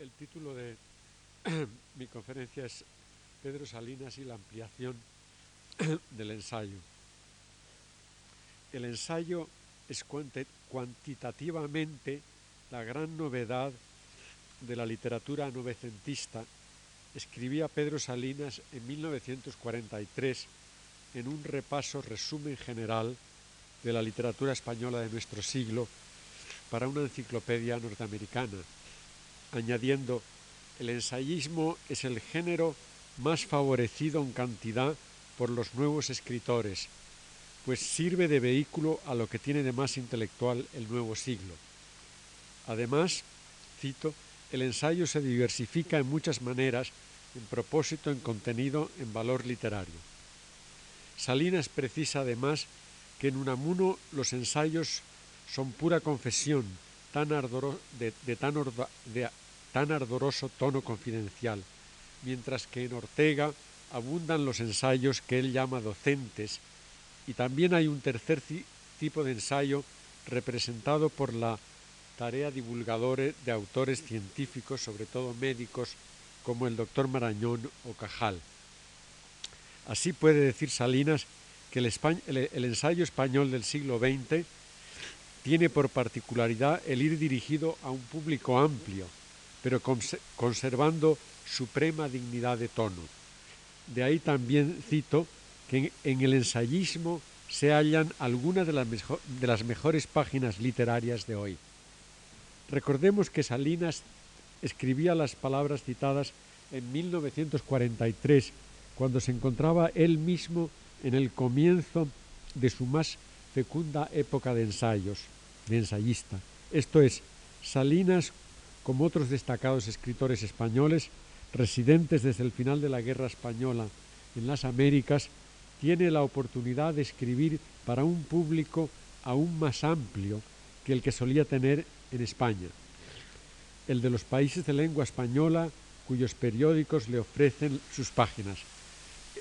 el título de mi conferencia es Pedro Salinas y la ampliación del ensayo. El ensayo es cuantitativamente la gran novedad de la literatura novecentista, escribía Pedro Salinas en 1943 en un repaso resumen general de la literatura española de nuestro siglo para una enciclopedia norteamericana, añadiendo, el ensayismo es el género más favorecido en cantidad por los nuevos escritores, pues sirve de vehículo a lo que tiene de más intelectual el nuevo siglo. Además, cito, el ensayo se diversifica en muchas maneras, en propósito, en contenido, en valor literario. Salinas precisa además que en Unamuno los ensayos son pura confesión tan ardoroso tono confidencial, mientras que en Ortega abundan los ensayos que él llama docentes, y también hay un tercer tipo de ensayo representado por la tarea divulgadora de autores científicos, sobre todo médicos, como el doctor Marañón o Cajal. Así puede decir Salinas que el ensayo español del siglo XX tiene por particularidad el ir dirigido a un público amplio, pero conservando suprema dignidad de tono. De ahí también cito que en el ensayismo se hallan algunas de las, de las mejores páginas literarias de hoy. Recordemos que Salinas escribía las palabras citadas en 1943, cuando se encontraba él mismo en el comienzo de su más fecunda época de ensayos, de ensayista. Esto es, Salinas, como otros destacados escritores españoles, residentes desde el final de la Guerra Española en las Américas, tiene la oportunidad de escribir para un público aún más amplio que el que solía tener en España, el de los países de lengua española cuyos periódicos le ofrecen sus páginas.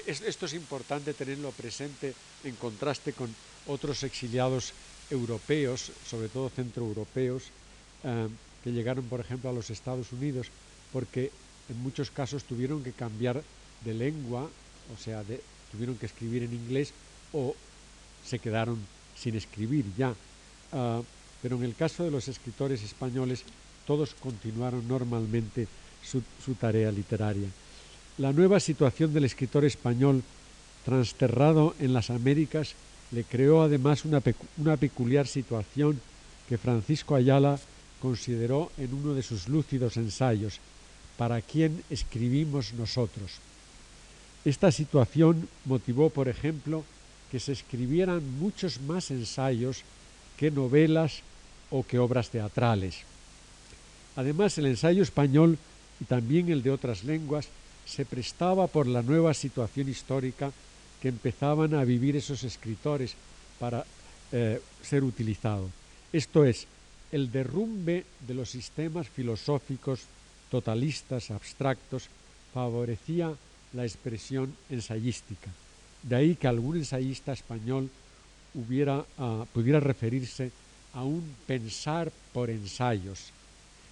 Esto es importante tenerlo presente en contraste con otros exiliados europeos, sobre todo centroeuropeos, eh, que llegaron, por ejemplo, a los Estados Unidos, porque en muchos casos tuvieron que cambiar de lengua, o sea, tuvieron que escribir en inglés o se quedaron sin escribir ya. Ah, pero en el caso de los escritores españoles, todos continuaron normalmente su tarea literaria. La nueva situación del escritor español, transterrado en las Américas, le creó además una, peculiar situación que Francisco Ayala consideró en uno de sus lúcidos ensayos, ¿Para quién escribimos nosotros? Esta situación motivó, por ejemplo, que se escribieran muchos más ensayos que novelas o que obras teatrales. Además, el ensayo español y también el de otras lenguas se prestaba por la nueva situación histórica que empezaban a vivir esos escritores para eh, ser utilizado. Esto es, el derrumbe de los sistemas filosóficos totalistas, abstractos, favorecía la expresión ensayística. De ahí que algún ensayista español ah, pudiera referirse a un pensar por ensayos.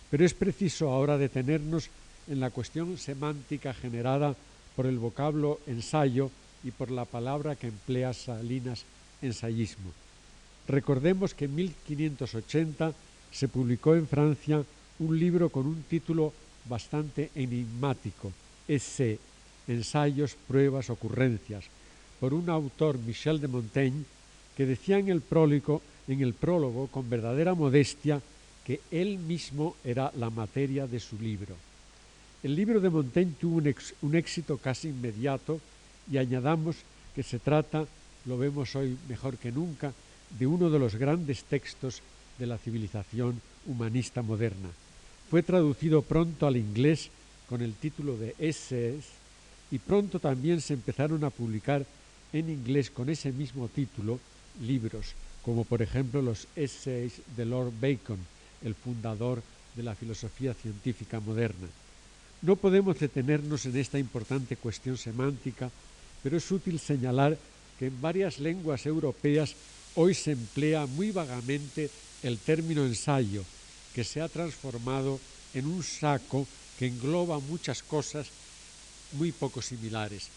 Pero es preciso ahora detenernos en la cuestión semántica generada por el vocablo ensayo y por la palabra que emplea Salinas, ensayismo. Recordemos que en 1580 se publicó en Francia un libro con un título bastante enigmático, ese Ensayos, Pruebas, Ocurrencias, por un autor, Michel de Montaigne, que decía en el prólogo, en el prólogo con verdadera modestia que él mismo era la materia de su libro. El libro de Montaigne tuvo un, éxito casi inmediato y añadamos que se trata, lo vemos hoy mejor que nunca, de uno de los grandes textos de la civilización humanista moderna. Fue traducido pronto al inglés con el título de Essays y pronto también se empezaron a publicar en inglés con ese mismo título libros, como por ejemplo los Essays de Lord Bacon, el fundador de la filosofía científica moderna. No podemos detenernos en esta importante cuestión semántica, pero es útil señalar que en varias lenguas europeas hoy se emplea muy vagamente el término ensayo, que se ha transformado en un saco que engloba muchas cosas muy poco similares.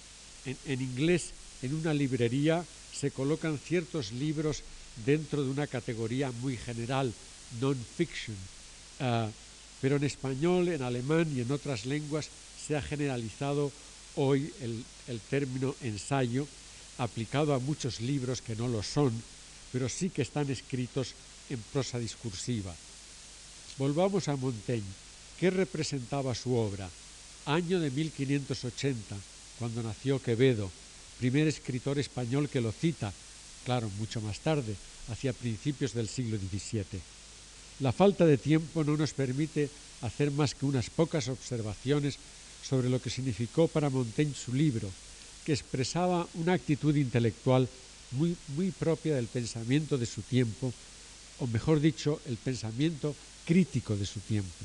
En, inglés, en una librería, se colocan ciertos libros dentro de una categoría muy general, non-fiction. Ah, pero en español, en alemán y en otras lenguas se ha generalizado hoy el, término ensayo, aplicado a muchos libros que no lo son, pero sí que están escritos en prosa discursiva. Volvamos a Montaigne. ¿Qué representaba su obra? Año de 1580, cuando nació Quevedo, primer escritor español que lo cita, claro, mucho más tarde, hacia principios del siglo XVII. La falta de tiempo no nos permite hacer más que unas pocas observaciones sobre lo que significó para Montaigne su libro, que expresaba una actitud intelectual muy, muy propia del pensamiento de su tiempo, o mejor dicho, el pensamiento crítico de su tiempo.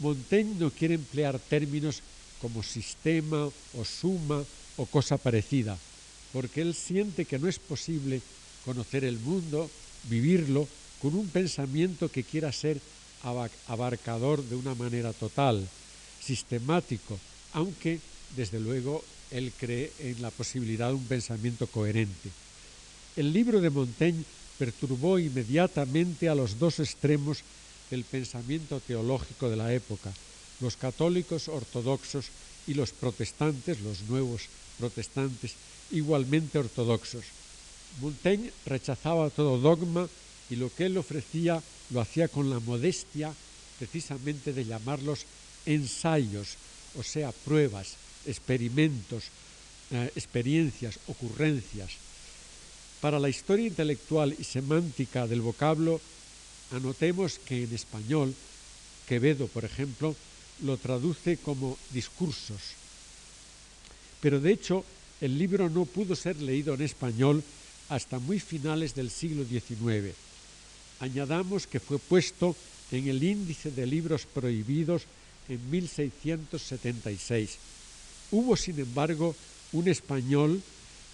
Montaigne no quiere emplear términos como sistema o suma o cosa parecida, porque él siente que no es posible conocer el mundo, vivirlo, con un pensamiento que quiera ser abarcador de una manera total, sistemático, aunque desde luego él cree en la posibilidad de un pensamiento coherente. El libro de Montaigne perturbó inmediatamente a los dos extremos del pensamiento teológico de la época, los católicos ortodoxos y los protestantes, los nuevos protestantes, igualmente ortodoxos. Montaigne rechazaba todo dogma y lo que él ofrecía lo hacía con la modestia precisamente de llamarlos ensayos, o sea, pruebas, experimentos, eh, experiencias, ocurrencias. Para la historia intelectual y semántica del vocablo, anotemos que en español, Quevedo, por ejemplo, lo traduce como discursos. Pero de hecho, el libro no pudo ser leído en español hasta muy finales del siglo XIX Añadamos que fue puesto en el índice de libros prohibidos en 1676. Hubo, sin embargo, un español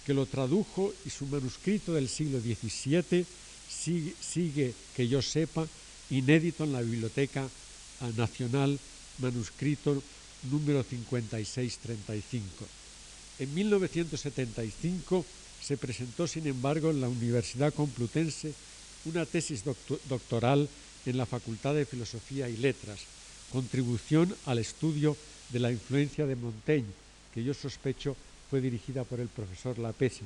que lo tradujo y su manuscrito del siglo XVII sigue, que yo sepa, inédito en la Biblioteca Nacional, manuscrito número 5635. En 1975 se presentó, sin embargo, en la Universidad Complutense una tesis doctoral en la Facultad de Filosofía y Letras, contribución al estudio de la influencia de Montaigne, que yo sospecho fue dirigida por el profesor Lapese.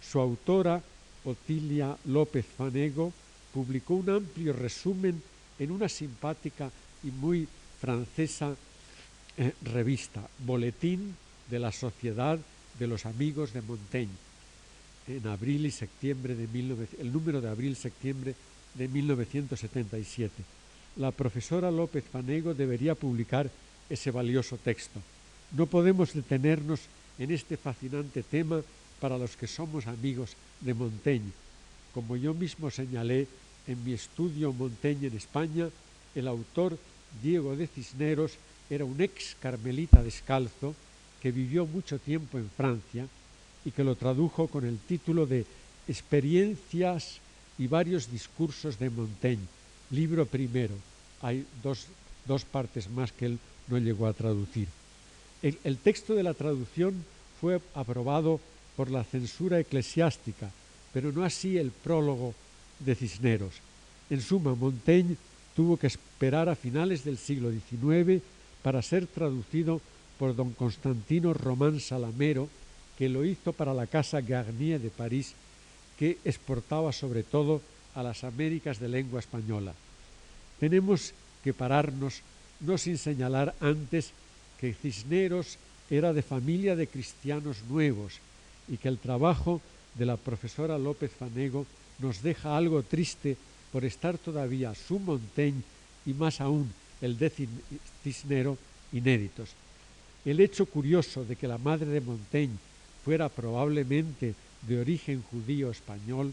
Su autora, Otilia López Fanego, publicó un amplio resumen en una simpática y muy francesa eh, revista, Boletín de la Sociedad de los Amigos de Montaigne, en abril y septiembre de el número de abril-septiembre de 1977. La profesora López Fanego debería publicar ese valioso texto. No podemos detenernos en este fascinante tema para los que somos amigos de Montaigne. Como yo mismo señalé en mi estudio Montaigne en España, el autor Diego de Cisneros era un ex carmelita descalzo que vivió mucho tiempo en Francia y que lo tradujo con el título de Experiencias y varios discursos de Montaigne, libro primero. Hay dos, partes más que él no llegó a traducir. El, el texto de la traducción fue aprobado por la censura eclesiástica, pero no así el prólogo de Cisneros. En suma, Montaigne tuvo que esperar a finales del siglo XIX para ser traducido por don Constantino Román Salamero, que lo hizo para la Casa Garnier de París, que exportaba sobre todo a las Américas de lengua española. Tenemos que pararnos, no sin señalar antes que Cisneros era de familia de cristianos nuevos y que el trabajo de la profesora López Fanego nos deja algo triste por estar todavía su Montaigne y más aún el de Cisnero inéditos. El hecho curioso de que la madre de Montaigne fuera probablemente de origen judío español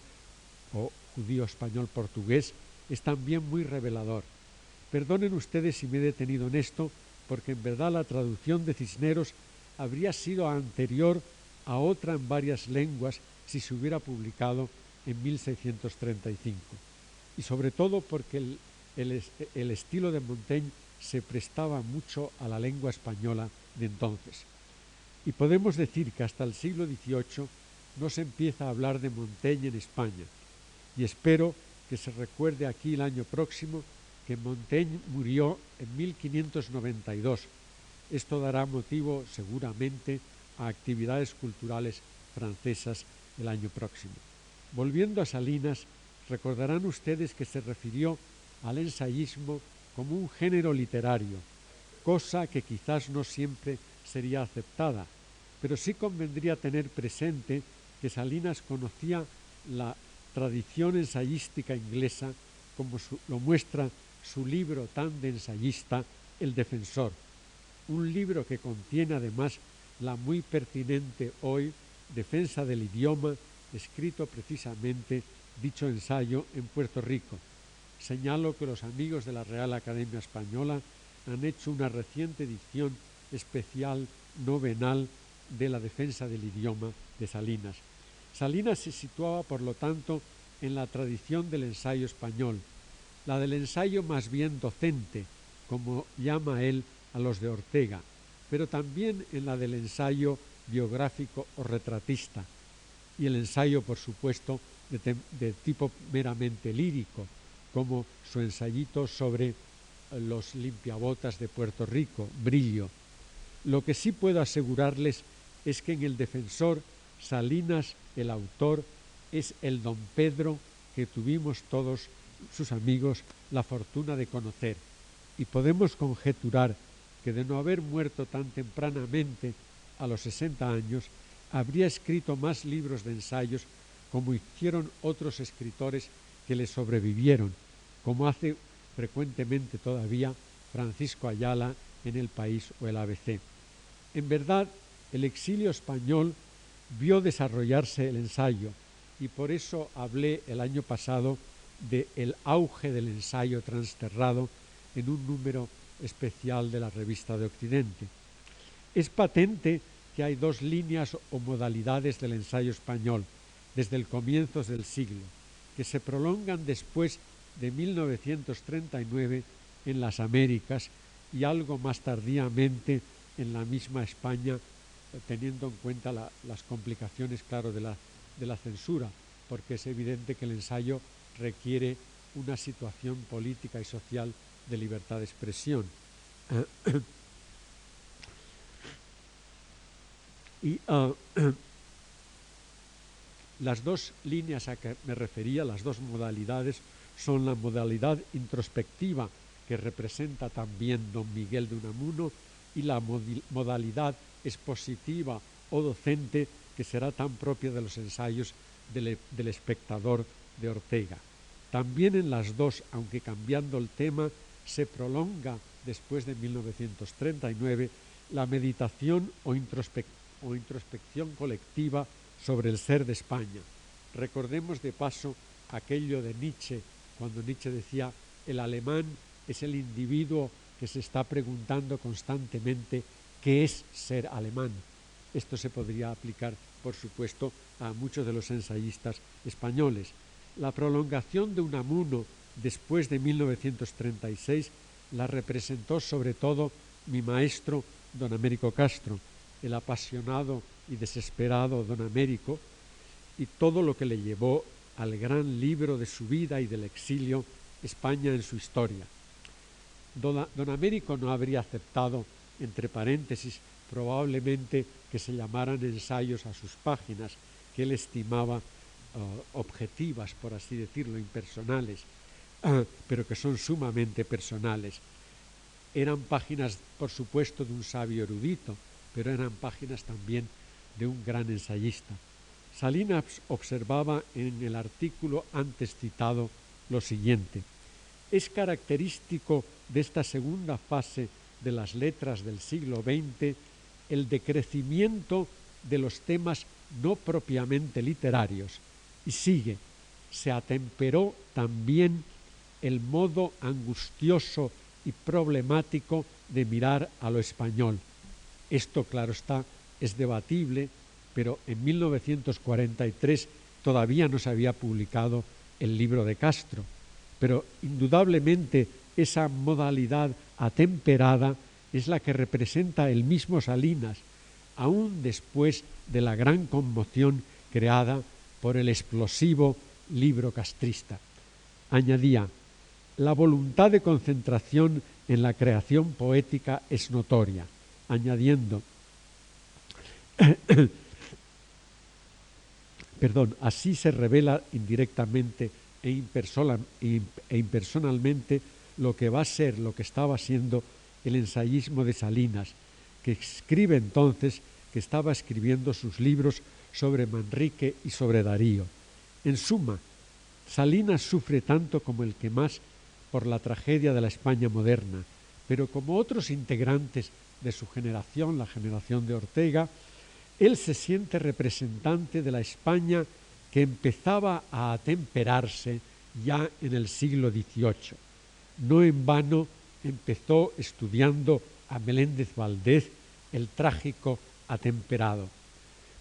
o judío español portugués, es también muy revelador. Perdonen ustedes si me he detenido en esto, porque en verdad la traducción de Cisneros habría sido anterior a otra en varias lenguas si se hubiera publicado en 1635. Y sobre todo porque el, el estilo de Montaigne se prestaba mucho a la lengua española de entonces. Y podemos decir que hasta el siglo XVIII no se empieza a hablar de Montaigne en España. Y espero que se recuerde aquí el año próximo que Montaigne murió en 1592. Esto dará motivo seguramente a actividades culturales francesas el año próximo. Volviendo a Salinas, recordarán ustedes que se refirió al ensayismo como un género literario, cosa que quizás no siempre sería aceptada, pero sí convendría tener presente que Salinas conocía la tradición ensayística inglesa como lo muestra su libro tan de ensayista, El Defensor, un libro que contiene además la muy pertinente hoy Defensa del idioma, escrito precisamente dicho ensayo en Puerto Rico. Señalo que los amigos de la Real Academia Española han hecho una reciente edición especial novenal de la defensa del idioma de Salinas. Salinas se situaba, por lo tanto, en la tradición del ensayo español, la del ensayo más bien docente, como llama él a los de Ortega, pero también en la del ensayo biográfico o retratista, y el ensayo, por supuesto, de, de tipo meramente lírico, como su ensayito sobre los limpiabotas de Puerto Rico, Brillo. Lo que sí puedo asegurarles es que en el defensor Salinas, el autor, es el don Pedro que tuvimos todos sus amigos la fortuna de conocer. Y podemos conjeturar que de no haber muerto tan tempranamente, a los 60 años, habría escrito más libros de ensayos como hicieron otros escritores que le sobrevivieron, como hace frecuentemente todavía Francisco Ayala en El País o el ABC. En verdad, el exilio español vio desarrollarse el ensayo y por eso hablé el año pasado de el auge del ensayo transterrado en un número especial de la revista de Occidente. Es patente que hay dos líneas o modalidades del ensayo español desde el comienzo del siglo, que se prolongan después de 1939 en las Américas y algo más tardíamente en la misma España, teniendo en cuenta las complicaciones, claro, de la, de la censura, porque es evidente que el ensayo requiere una situación política y social de libertad de expresión. y ah, las dos líneas a que me refería, las dos modalidades, son la modalidad introspectiva que representa también don Miguel de Unamuno y la modalidad expositiva o docente que será tan propia de los ensayos del, del espectador de Ortega. También en las dos, aunque cambiando el tema, se prolonga después de 1939 la meditación o introspección colectiva sobre el ser de España. Recordemos de paso aquello de Nietzsche, cuando Nietzsche decía, el alemán es el individuo que se está preguntando constantemente qué es ser alemán. Esto se podría aplicar, por supuesto, a muchos de los ensayistas españoles. La prolongación de Unamuno después de 1936 la representó sobre todo mi maestro don Américo Castro, el apasionado y desesperado don Américo, y todo lo que le llevó al gran libro de su vida y del exilio, España en su historia. Don, Américo no habría aceptado, entre paréntesis, probablemente que se llamaran ensayos a sus páginas, que él estimaba uh, objetivas, por así decirlo, impersonales, pero que son sumamente personales. Eran páginas, por supuesto, de un sabio erudito, pero eran páginas también de un gran ensayista. Salinas observaba en el artículo antes citado lo siguiente. Es característico de esta segunda fase de las letras del siglo XX el decrecimiento de los temas no propiamente literarios. Y sigue, se atemperó también el modo angustioso y problemático de mirar a lo español. Esto, claro está, es debatible, pero en 1943 todavía no se había publicado el libro de Castro. Pero indudablemente esa modalidad atemperada es la que representa el mismo Salinas, aún después de la gran conmoción creada por el explosivo libro castrista. Añadía, la voluntad de concentración en la creación poética es notoria, añadiendo, perdón, así se revela indirectamente e, e impersonalmente lo que va a ser, lo que estaba siendo el ensayismo de Salinas, que escribe entonces que estaba escribiendo sus libros sobre Manrique y sobre Darío. En suma, Salinas sufre tanto como el que más por la tragedia de la España moderna, pero como otros integrantes de su generación, la generación de Ortega, él se siente representante de la España que empezaba a atemperarse ya en el siglo XVIII. No en vano empezó estudiando a Meléndez Valdés el trágico atemperado.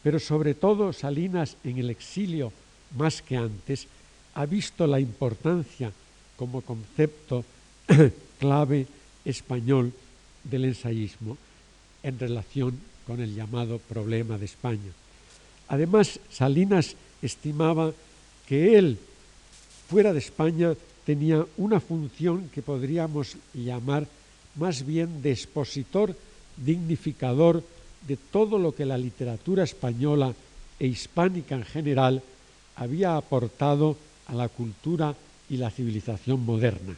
Pero sobre todo Salinas en el exilio más que antes ha visto la importancia como concepto clave español del ensayismo en relación con el llamado problema de España. Además, Salinas estimaba que él, fuera de España, tenía una función que podríamos llamar más bien de expositor, dignificador de todo lo que la literatura española e hispánica en general había aportado a la cultura y la civilización moderna.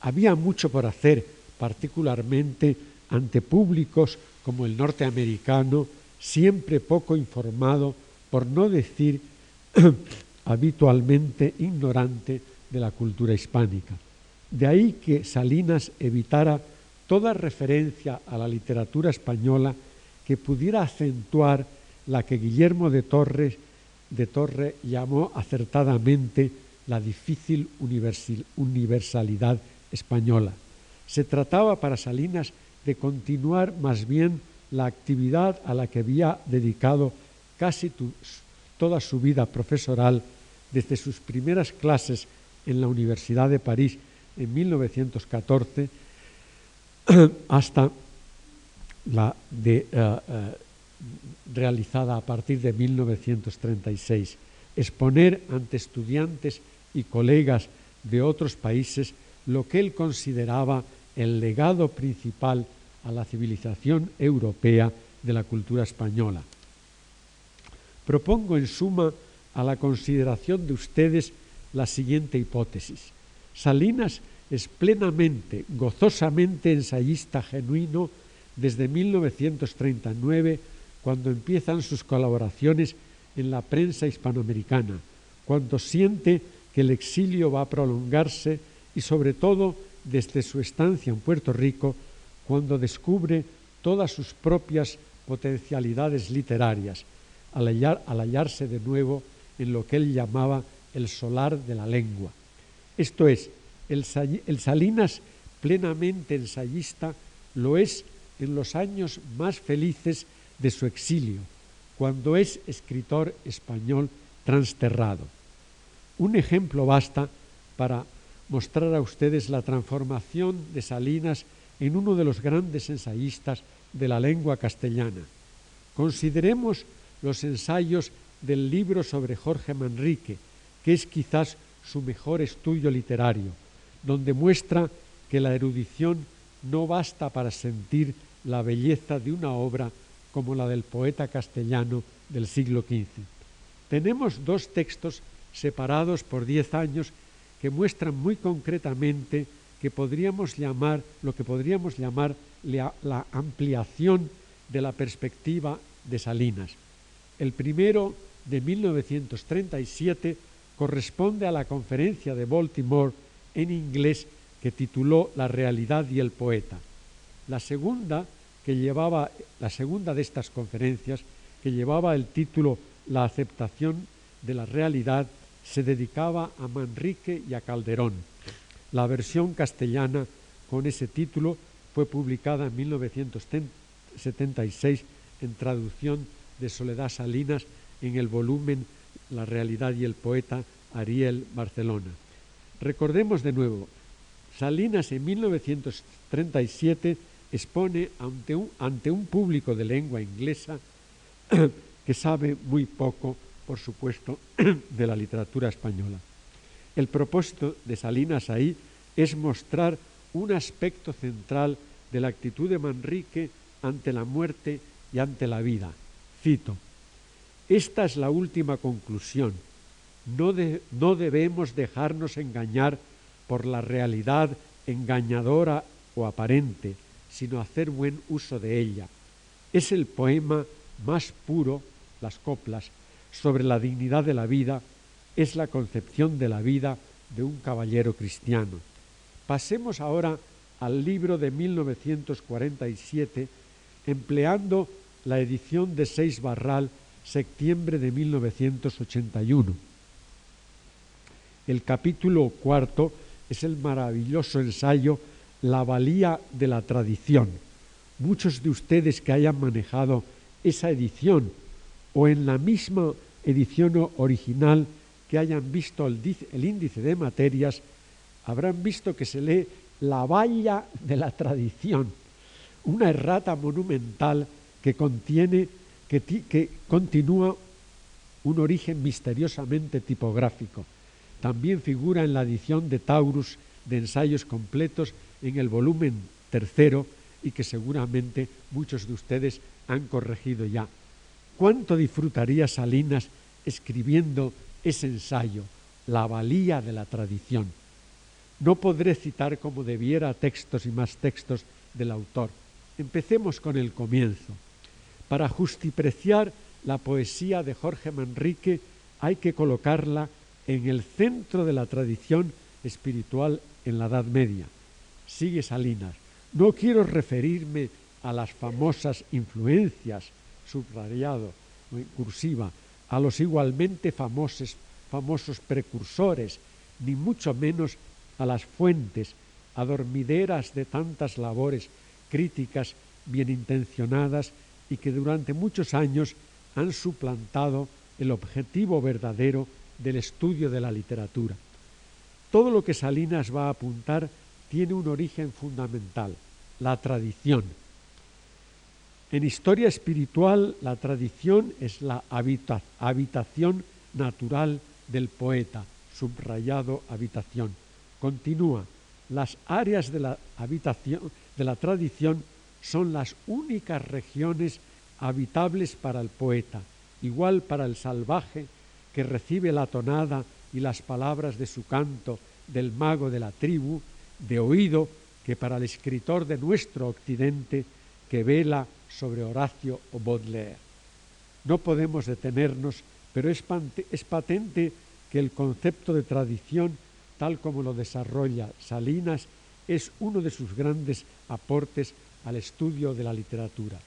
Había mucho por hacer, particularmente ante públicos como el norteamericano, siempre poco informado, por no decir habitualmente ignorante de la cultura hispánica. De ahí que Salinas evitara toda referencia a la literatura española que pudiera acentuar la que Guillermo de Torres de Torre llamó acertadamente la difícil universalidad española. Se trataba para Salinas de continuar más bien la actividad a la que había dedicado casi toda su vida profesoral desde sus primeras clases en la Universidad de París en 1914 hasta la de, eh, eh, realizada a partir de 1936, exponer ante estudiantes y colegas de otros países lo que él consideraba el legado principal a la civilización europea de la cultura española. Propongo en suma a la consideración de ustedes la siguiente hipótesis. Salinas es plenamente, gozosamente ensayista genuino desde 1939, cuando empiezan sus colaboraciones en la prensa hispanoamericana, cuando siente que el exilio va a prolongarse y sobre todo desde su estancia en Puerto Rico, cuando descubre todas sus propias potencialidades literarias, al, hallarse de nuevo en lo que él llamaba el solar de la lengua. Esto es, el, Salinas plenamente ensayista lo es en los años más felices de su exilio, cuando es escritor español transterrado. Un ejemplo basta para mostrar a ustedes la transformación de Salinas en uno de los grandes ensayistas de la lengua castellana. Consideremos los ensayos del libro sobre Jorge Manrique, que es quizás su mejor estudio literario, donde muestra que la erudición no basta para sentir la belleza de una obra como la del poeta castellano del siglo XV. Tenemos dos textos separados por diez años que muestran muy concretamente que podríamos llamar lo que podríamos llamar la, la ampliación de la perspectiva de Salinas. El primero, de 1937, corresponde a la conferencia de Baltimore en inglés que tituló La realidad y el poeta. La segunda, que llevaba, la segunda de estas conferencias, que llevaba el título La aceptación de la realidad, se dedicaba a Manrique y a Calderón. La versión castellana con ese título fue publicada en 1976 en traducción de Soledad Salinas en el volumen La realidad y el poeta Ariel Barcelona. Recordemos de nuevo, Salinas en 1937 expone ante un, ante un público de lengua inglesa que sabe muy poco, por supuesto, de la literatura española. El propósito de Salinas ahí es mostrar un aspecto central de la actitud de Manrique ante la muerte y ante la vida. Cito, esta es la última conclusión. No, no debemos dejarnos engañar por la realidad engañadora o aparente, sino hacer buen uso de ella. Es el poema más puro, las coplas, sobre la dignidad de la vida, es la concepción de la vida de un caballero cristiano. Pasemos ahora al libro de 1947, empleando la edición de Seis Barral, septiembre de 1981. El capítulo cuarto es el maravilloso ensayo La valía de la tradición. Muchos de ustedes que hayan manejado esa edición o en la misma edición original que hayan visto el, índice de materias, habrán visto que se lee la valla de la tradición, una errata monumental que contiene, que, que continúa un origen misteriosamente tipográfico. También figura en la edición de Taurus de ensayos completos en el volumen tercero y que seguramente muchos de ustedes han corregido ya. ¿Cuánto disfrutaría Salinas escribiendo ese ensayo, La valía de la tradición? No podré citar como debiera textos y más textos del autor. Empecemos con el comienzo. Para justipreciar la poesía de Jorge Manrique hay que colocarla en el centro de la tradición espiritual en la Edad Media. Sigue Salinas. No quiero referirme a las famosas influencias, subrayado en cursiva, a los igualmente famosos, famosos precursores, ni mucho menos a las fuentes adormideras de tantas labores críticas bien intencionadas y que durante muchos años han suplantado el objetivo verdadero del estudio de la literatura. Todo lo que Salinas va a apuntar tiene un origen fundamental, la tradición. En historia espiritual, la tradición es la habitación natural del poeta, subrayado habitación Continúa, las áreas de la, habitación, de la tradición son las únicas regiones habitables para el poeta, igual para el salvaje que recibe la tonada y las palabras de su canto del mago de la tribu, de oído que para el escritor de nuestro occidente que vela sobre Horacio o Baudelaire. No podemos detenernos, pero es, es patente que el concepto de tradición tal como lo desarrolla Salinas, es uno de sus grandes aportes al estudio de la literatura.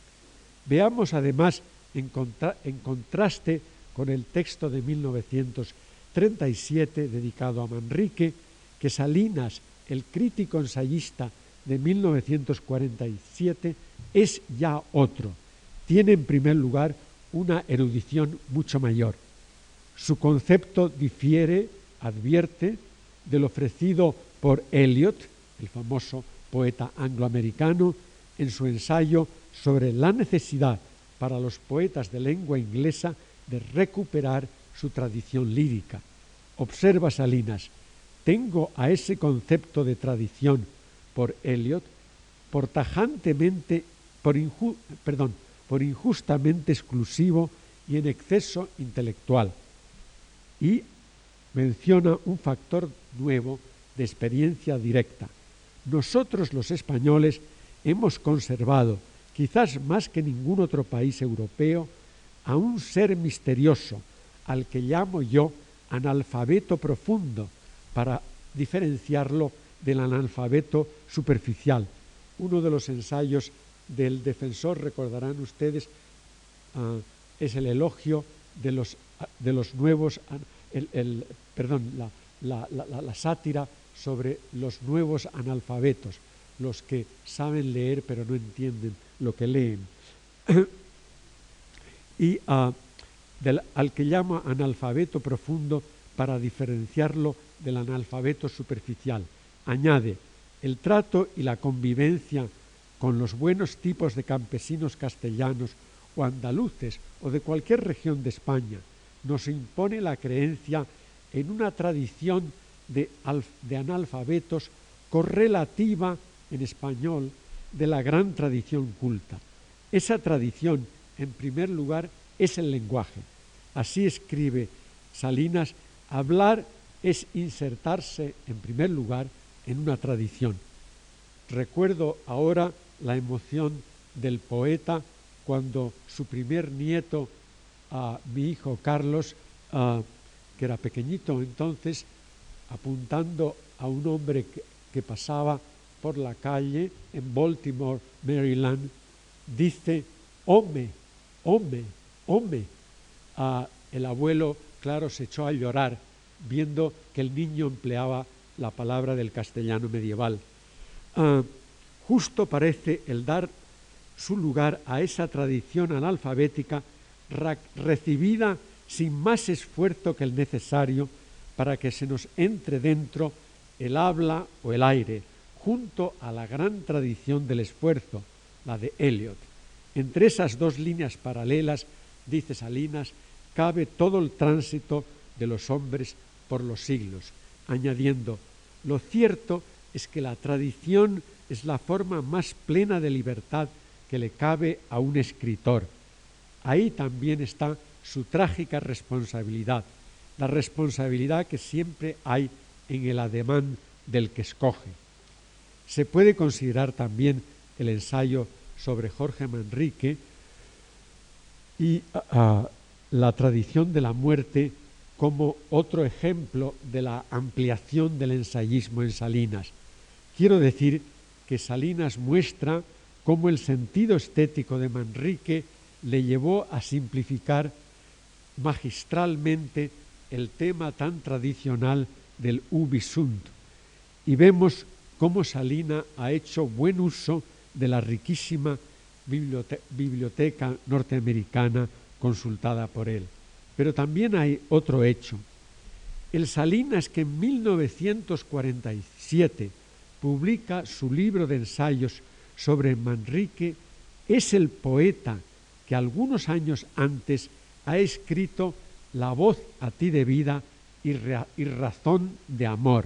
Veamos además, en, contraste con el texto de 1937 dedicado a Manrique, que Salinas, el crítico ensayista de 1947, es ya otro. Tiene en primer lugar una erudición mucho mayor. Su concepto difiere, advierte, del ofrecido por Eliot, el famoso poeta angloamericano, en su ensayo sobre la necesidad para los poetas de lengua inglesa de recuperar su tradición lírica. Observa Salinas, tengo a ese concepto de tradición por Eliot por tajantemente, por, por injustamente exclusivo y en exceso intelectual. Y menciona un factor nuevo de experiencia directa. Nosotros los españoles hemos conservado, quizás más que ningún otro país europeo, a un ser misterioso, al que llamo yo analfabeto profundo, para diferenciarlo del analfabeto superficial. Uno de los ensayos del defensor, recordarán ustedes, ah, es el elogio de los, de los nuevos, el, perdón, la, la, sátira sobre los nuevos analfabetos, los que saben leer pero no entienden lo que leen. y ah, al que llama analfabeto profundo para diferenciarlo del analfabeto superficial. Añade, el trato y la convivencia con los buenos tipos de campesinos castellanos o andaluces o de cualquier región de España nos impone la creencia en una tradición de, de analfabetos correlativa en español de la gran tradición culta. Esa tradición, en primer lugar, es el lenguaje. Así escribe Salinas, hablar es insertarse, en primer lugar, en una tradición. Recuerdo ahora la emoción del poeta cuando su primer nieto, a mi hijo Carlos, que era pequeñito entonces, apuntando a un hombre que, pasaba por la calle en Baltimore, Maryland, dice, home, home, home. el abuelo, claro, se echó a llorar viendo que el niño empleaba la palabra del castellano medieval. Ah, justo parece el dar su lugar a esa tradición analfabética recibida sin más esfuerzo que el necesario para que se nos entre dentro el habla o el aire, junto a la gran tradición del esfuerzo, la de Eliot. Entre esas dos líneas paralelas, dice Salinas, cabe todo el tránsito de los hombres por los siglos, añadiendo, lo cierto es que la tradición es la forma más plena de libertad que le cabe a un escritor. Ahí también está su trágica responsabilidad, la responsabilidad que siempre hay en el ademán del que escoge. Se puede considerar también el ensayo sobre Jorge Manrique y la tradición de la muerte como otro ejemplo de la ampliación del ensayismo en Salinas. Quiero decir que Salinas muestra cómo el sentido estético de Manrique le llevó a simplificar magistralmente el tema tan tradicional del ubisunt. Y vemos cómo Salina ha hecho buen uso de la riquísima biblioteca norteamericana consultada por él. Pero también hay otro hecho. El Salinas que en 1947 publica su libro de ensayos sobre Manrique es el poeta que algunos años antes ha escrito La voz a ti de vida y, razón de amor.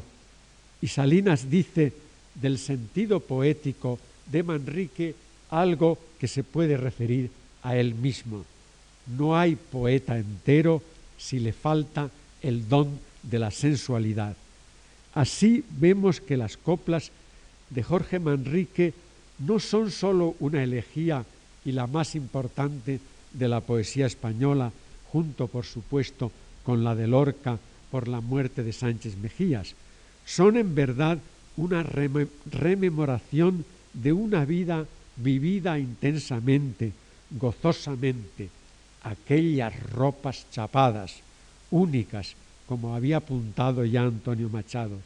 Y Salinas dice del sentido poético de Manrique algo que se puede referir a él mismo. No hay poeta entero si le falta el don de la sensualidad. Así vemos que las coplas de Jorge Manrique no son sólo una elegía y la más importante de la poesía española, junto, por supuesto, con la de Lorca por la muerte de Sánchez Mejías, son en verdad una rememoración de una vida vivida intensamente, gozosamente, aquellas ropas chapadas, únicas, como había apuntado ya Antonio Machado,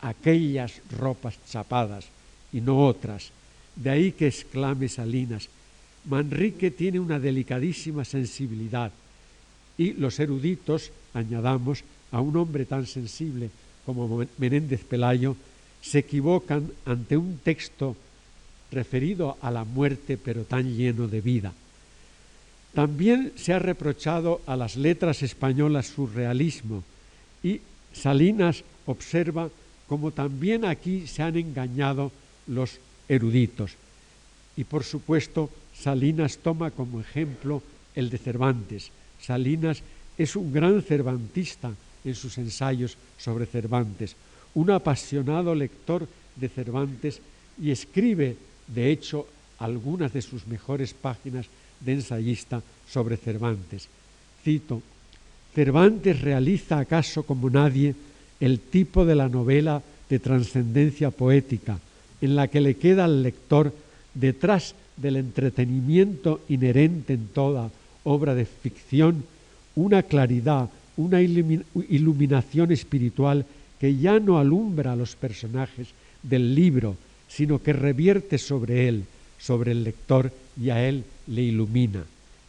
aquellas ropas chapadas y no otras. De ahí que exclame Salinas, Manrique tiene una delicadísima sensibilidad y los eruditos, añadamos, a un hombre tan sensible como Menéndez Pelayo, se equivocan ante un texto referido a la muerte pero tan lleno de vida. También se ha reprochado a las letras españolas surrealismo y Salinas observa como también aquí se han engañado los eruditos. Y por supuesto, Salinas toma como ejemplo el de Cervantes. Salinas es un gran cervantista en sus ensayos sobre Cervantes, un apasionado lector de Cervantes y escribe, de hecho, algunas de sus mejores páginas de ensayista sobre Cervantes. Cito, Cervantes realiza acaso como nadie el tipo de la novela de trascendencia poética, en la que le queda al lector detrás del entretenimiento inherente en toda obra de ficción una claridad, una iluminación espiritual que ya no alumbra a los personajes del libro, sino que revierte sobre él, sobre el lector y a él le ilumina.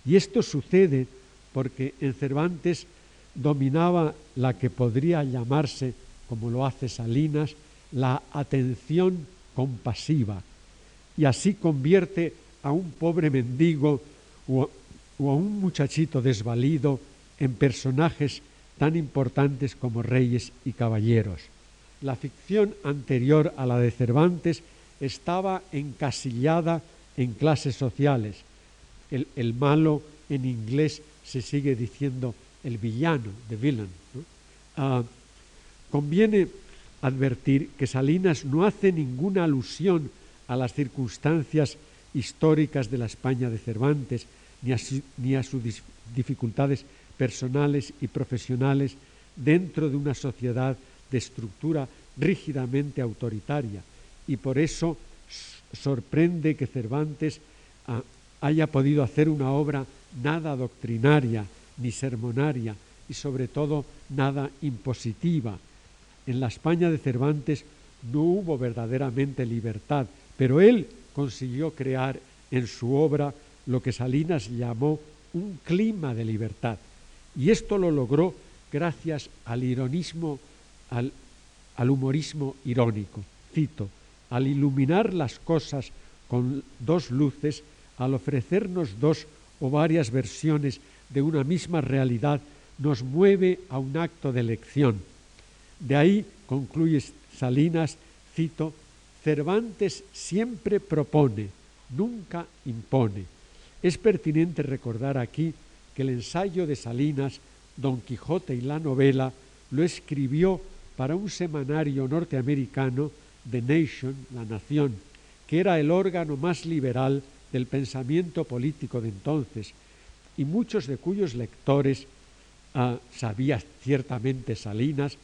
Y esto sucede porque en Cervantes dominaba la que podría llamarse, como lo hace Salinas, la atención compasiva, y así convierte a un pobre mendigo o, a un muchachito desvalido en personajes tan importantes como reyes y caballeros. La ficción anterior a la de Cervantes estaba encasillada en clases sociales. El, malo en inglés se sigue diciendo el villano, the villain. Ah, conviene advertir que Salinas no hace ninguna alusión a las circunstancias históricas de la España de Cervantes, ni a, sus dificultades personales y profesionales dentro de una sociedad de estructura rígidamente autoritaria. Y por eso sorprende que Cervantes ah, haya podido hacer una obra nada doctrinaria ni sermonaria y sobre todo nada impositiva. En la España de Cervantes no hubo verdaderamente libertad, pero él consiguió crear en su obra lo que Salinas llamó un clima de libertad. Y esto lo logró gracias al ironismo, al, humorismo irónico. Cito, al iluminar las cosas con dos luces, al ofrecernos dos o varias versiones de una misma realidad, nos mueve a un acto de elección. De ahí, concluye Salinas, cito, Cervantes siempre propone, nunca impone. Es pertinente recordar aquí que el ensayo de Salinas, Don Quijote y la novela, lo escribió para un semanario norteamericano, The Nation, La Nación, que era el órgano más liberal del pensamiento político de entonces, y muchos de cuyos lectores, ah, sabía ciertamente Salinas,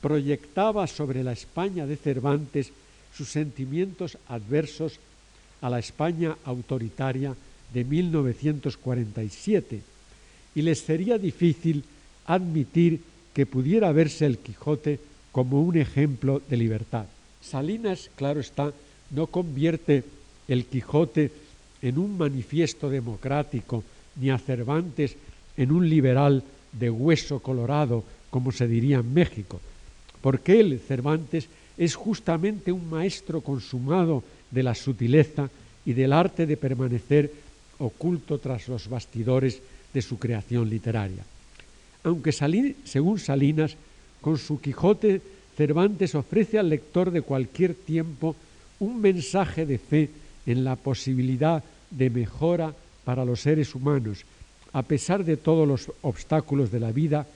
proyectaba sobre la España de Cervantes sus sentimientos adversos a la España autoritaria de 1947 y les sería difícil admitir que pudiera verse el Quijote como un ejemplo de libertad. Salinas, claro está, no convierte el Quijote en un manifiesto democrático ni a Cervantes en un liberal de hueso colorado, como se diría en México, porque él, Cervantes, es justamente un maestro consumado de la sutileza y del arte de permanecer oculto tras los bastidores de su creación literaria. Aunque según Salinas, con su Quijote, Cervantes ofrece al lector de cualquier tiempo un mensaje de fe en la posibilidad de mejora para los seres humanos, a pesar de todos los obstáculos de la vida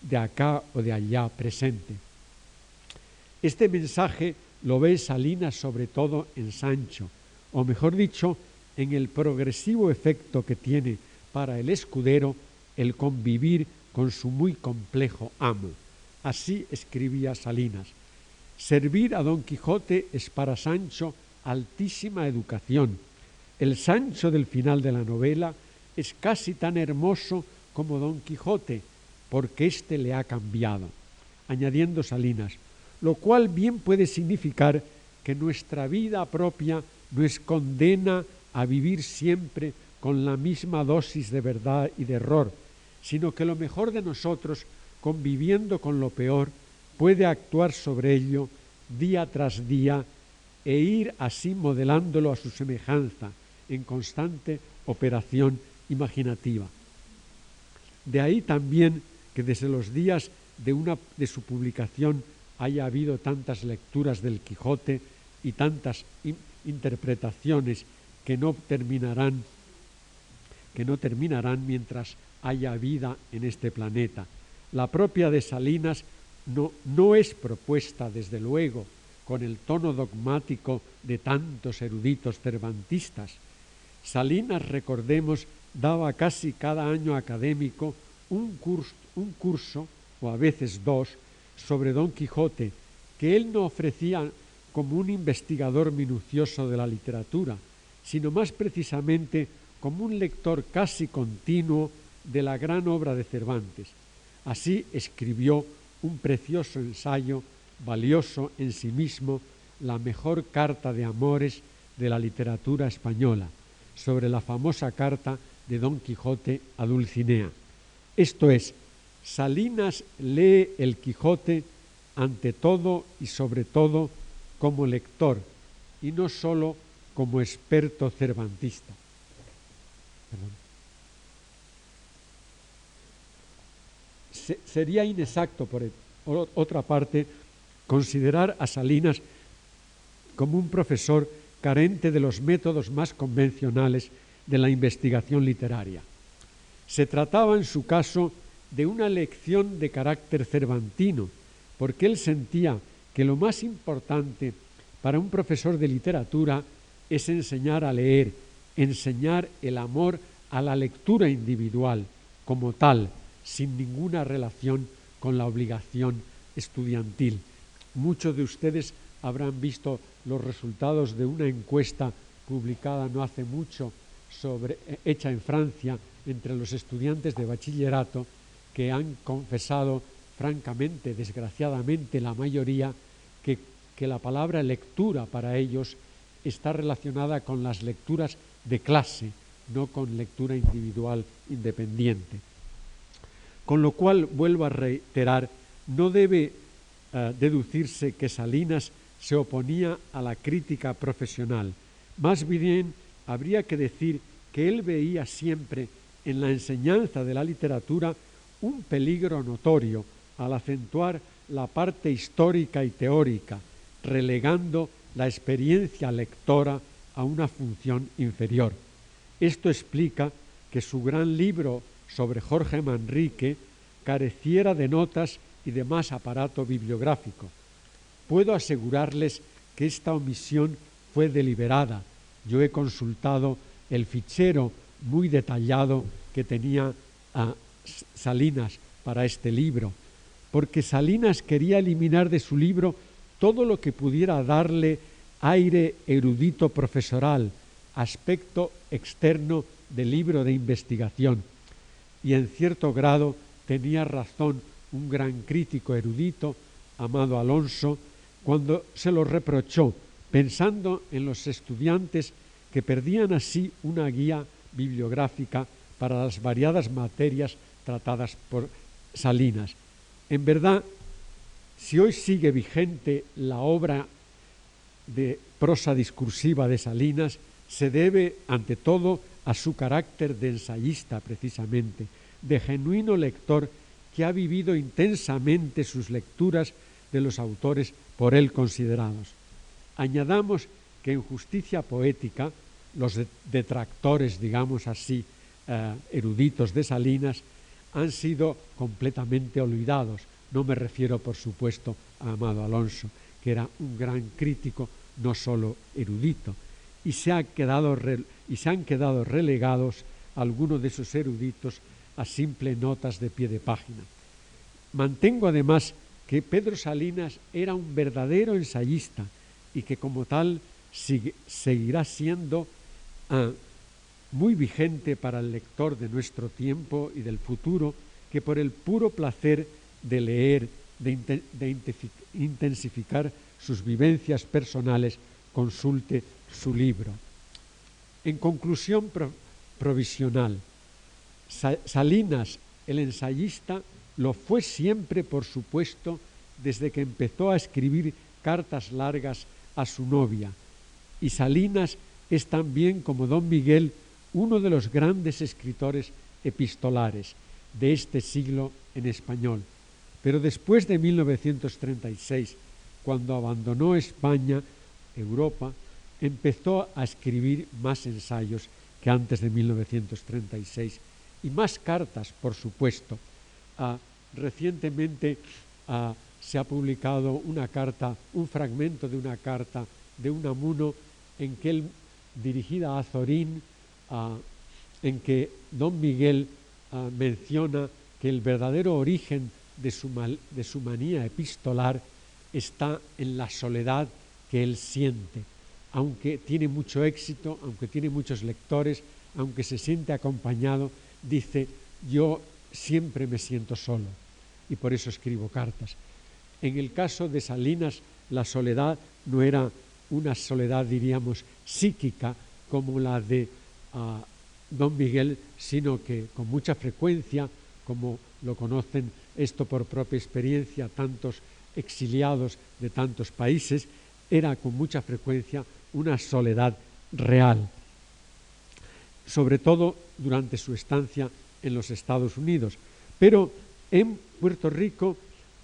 de acá o de allá presente. Este mensaje lo ve Salinas sobre todo en Sancho, o mejor dicho, en el progresivo efecto que tiene para el escudero el convivir con su muy complejo amo. Así escribía Salinas. Servir a Don Quijote es para Sancho altísima educación. El Sancho del final de la novela es casi tan hermoso como Don Quijote, porque éste le ha cambiado. Añadiendo Salinas, lo cual bien puede significar que nuestra vida propia nos condena a vivir siempre con la misma dosis de verdad y de error, sino que lo mejor de nosotros, conviviendo con lo peor, puede actuar sobre ello día tras día e ir así modelándolo a su semejanza en constante operación imaginativa. De ahí también que desde los días de, una, de su publicación haya habido tantas lecturas del Quijote y tantas interpretaciones que no terminarán que no terminarán mientras haya vida en este planeta. La propia de Salinas no, no es propuesta, desde luego, con el tono dogmático de tantos eruditos cervantistas. Salinas, recordemos, daba casi cada año académico un curso, un curso, o a veces dos, sobre Don Quijote, que él no ofrecía como un investigador minucioso de la literatura, sino más precisamente como un lector casi continuo de la gran obra de Cervantes. Así escribió un precioso ensayo, valioso en sí mismo, la mejor carta de amores de la literatura española, sobre la famosa carta de Don Quijote a Dulcinea. Esto es, Salinas lee el Quijote ante todo y sobre todo como lector y no sólo como experto cervantista. Sería inexacto, por otra parte, considerar a Salinas como un profesor carente de los métodos más convencionales de la investigación literaria. Se trataba en su caso de una lección de carácter cervantino, porque él sentía que lo más importante para un profesor de literatura es enseñar a leer, enseñar el amor a la lectura individual como tal, sin ninguna relación con la obligación estudiantil. Muchos de ustedes habrán visto los resultados de una encuesta publicada no hace mucho sobre, hecha en Francia entre los estudiantes de bachillerato que han confesado francamente, desgraciadamente, la mayoría, que, que la palabra lectura para ellos está relacionada con las lecturas de clase, no con lectura individual independiente. Con lo cual, vuelvo a reiterar, no debe uh, deducirse que Salinas se oponía a la crítica profesional. Más bien, habría que decir que él veía siempre en la enseñanza de la literatura un peligro notorio al acentuar la parte histórica y teórica, relegando la experiencia lectora a una función inferior. Esto explica que su gran libro sobre Jorge Manrique careciera de notas y de más aparato bibliográfico. Puedo asegurarles que esta omisión fue deliberada. Yo he consultado el fichero muy detallado que tenía a Salinas para este libro, porque Salinas quería eliminar de su libro todo lo que pudiera darle aire erudito profesoral, aspecto externo del libro de investigación. Y en cierto grado tenía razón un gran crítico erudito, Amado Alonso, cuando se lo reprochó, pensando en los estudiantes que perdían así una guía bibliográfica para las variadas materias tratadas por Salinas. En verdad, si hoy sigue vigente la obra de prosa discursiva de Salinas, se debe, ante todo, a su carácter de ensayista precisamente, de genuino lector que ha vivido intensamente sus lecturas de los autores por él considerados. Añadamos que en justicia poética los detractores, digamos así, eh, eruditos de Salinas, han sido completamente olvidados. No me refiero, por supuesto, a Amado Alonso, que era un gran crítico, no solo erudito, y se, quedado y se han quedado relegados algunos de esos eruditos a simple notas de pie de página. Mantengo además que Pedro Salinas era un verdadero ensayista y que como tal seguirá siendo ah, muy vigente para el lector de nuestro tiempo y del futuro, que por el puro placer de leer, de, intensificar sus vivencias personales, consulte su libro. En conclusión provisional, Salinas, el ensayista, lo fue siempre, por supuesto, desde que empezó a escribir cartas largas a su novia. Y Salinas es también, como don Miguel, uno de los grandes escritores epistolares de este siglo en español. Pero después de 1936, cuando abandonó España, Europa, empezó a escribir más ensayos que antes de 1936 y más cartas, por supuesto. Ah, recientemente ah, se ha publicado una carta, un fragmento de una carta de un amuno en que él, dirigida a Zorín, ah, en que don Miguel menciona que el verdadero origen de su, de su manía epistolar está en la soledad que él siente. Aunque tiene mucho éxito, aunque tiene muchos lectores, aunque se siente acompañado, dice, yo siempre me siento solo y por eso escribo cartas. En el caso de Salinas, la soledad no era una soledad, diríamos, psíquica como la de uh, don Miguel, sino que con mucha frecuencia, como lo conocen esto por propia experiencia tantos exiliados de tantos países, era con mucha frecuencia una soledad real, sobre todo durante su estancia en los Estados Unidos. Pero en Puerto Rico,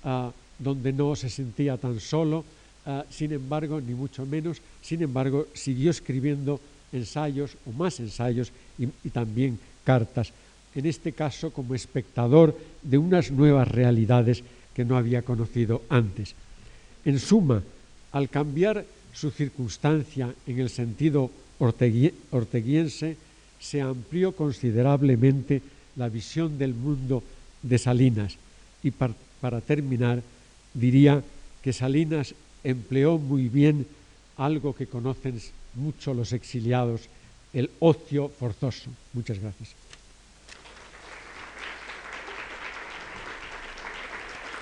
ah, donde no se sentía tan solo, ah, sin embargo, ni mucho menos, sin embargo, siguió escribiendo ensayos o más ensayos y, y también cartas, en este caso como espectador de unas nuevas realidades que no había conocido antes. En suma, al cambiar su circunstancia en el sentido orteguiense, se amplió considerablemente la visión del mundo de Salinas. Y para terminar, diría que Salinas empleó muy bien algo que conocen mucho los exiliados, el ocio forzoso. Muchas gracias.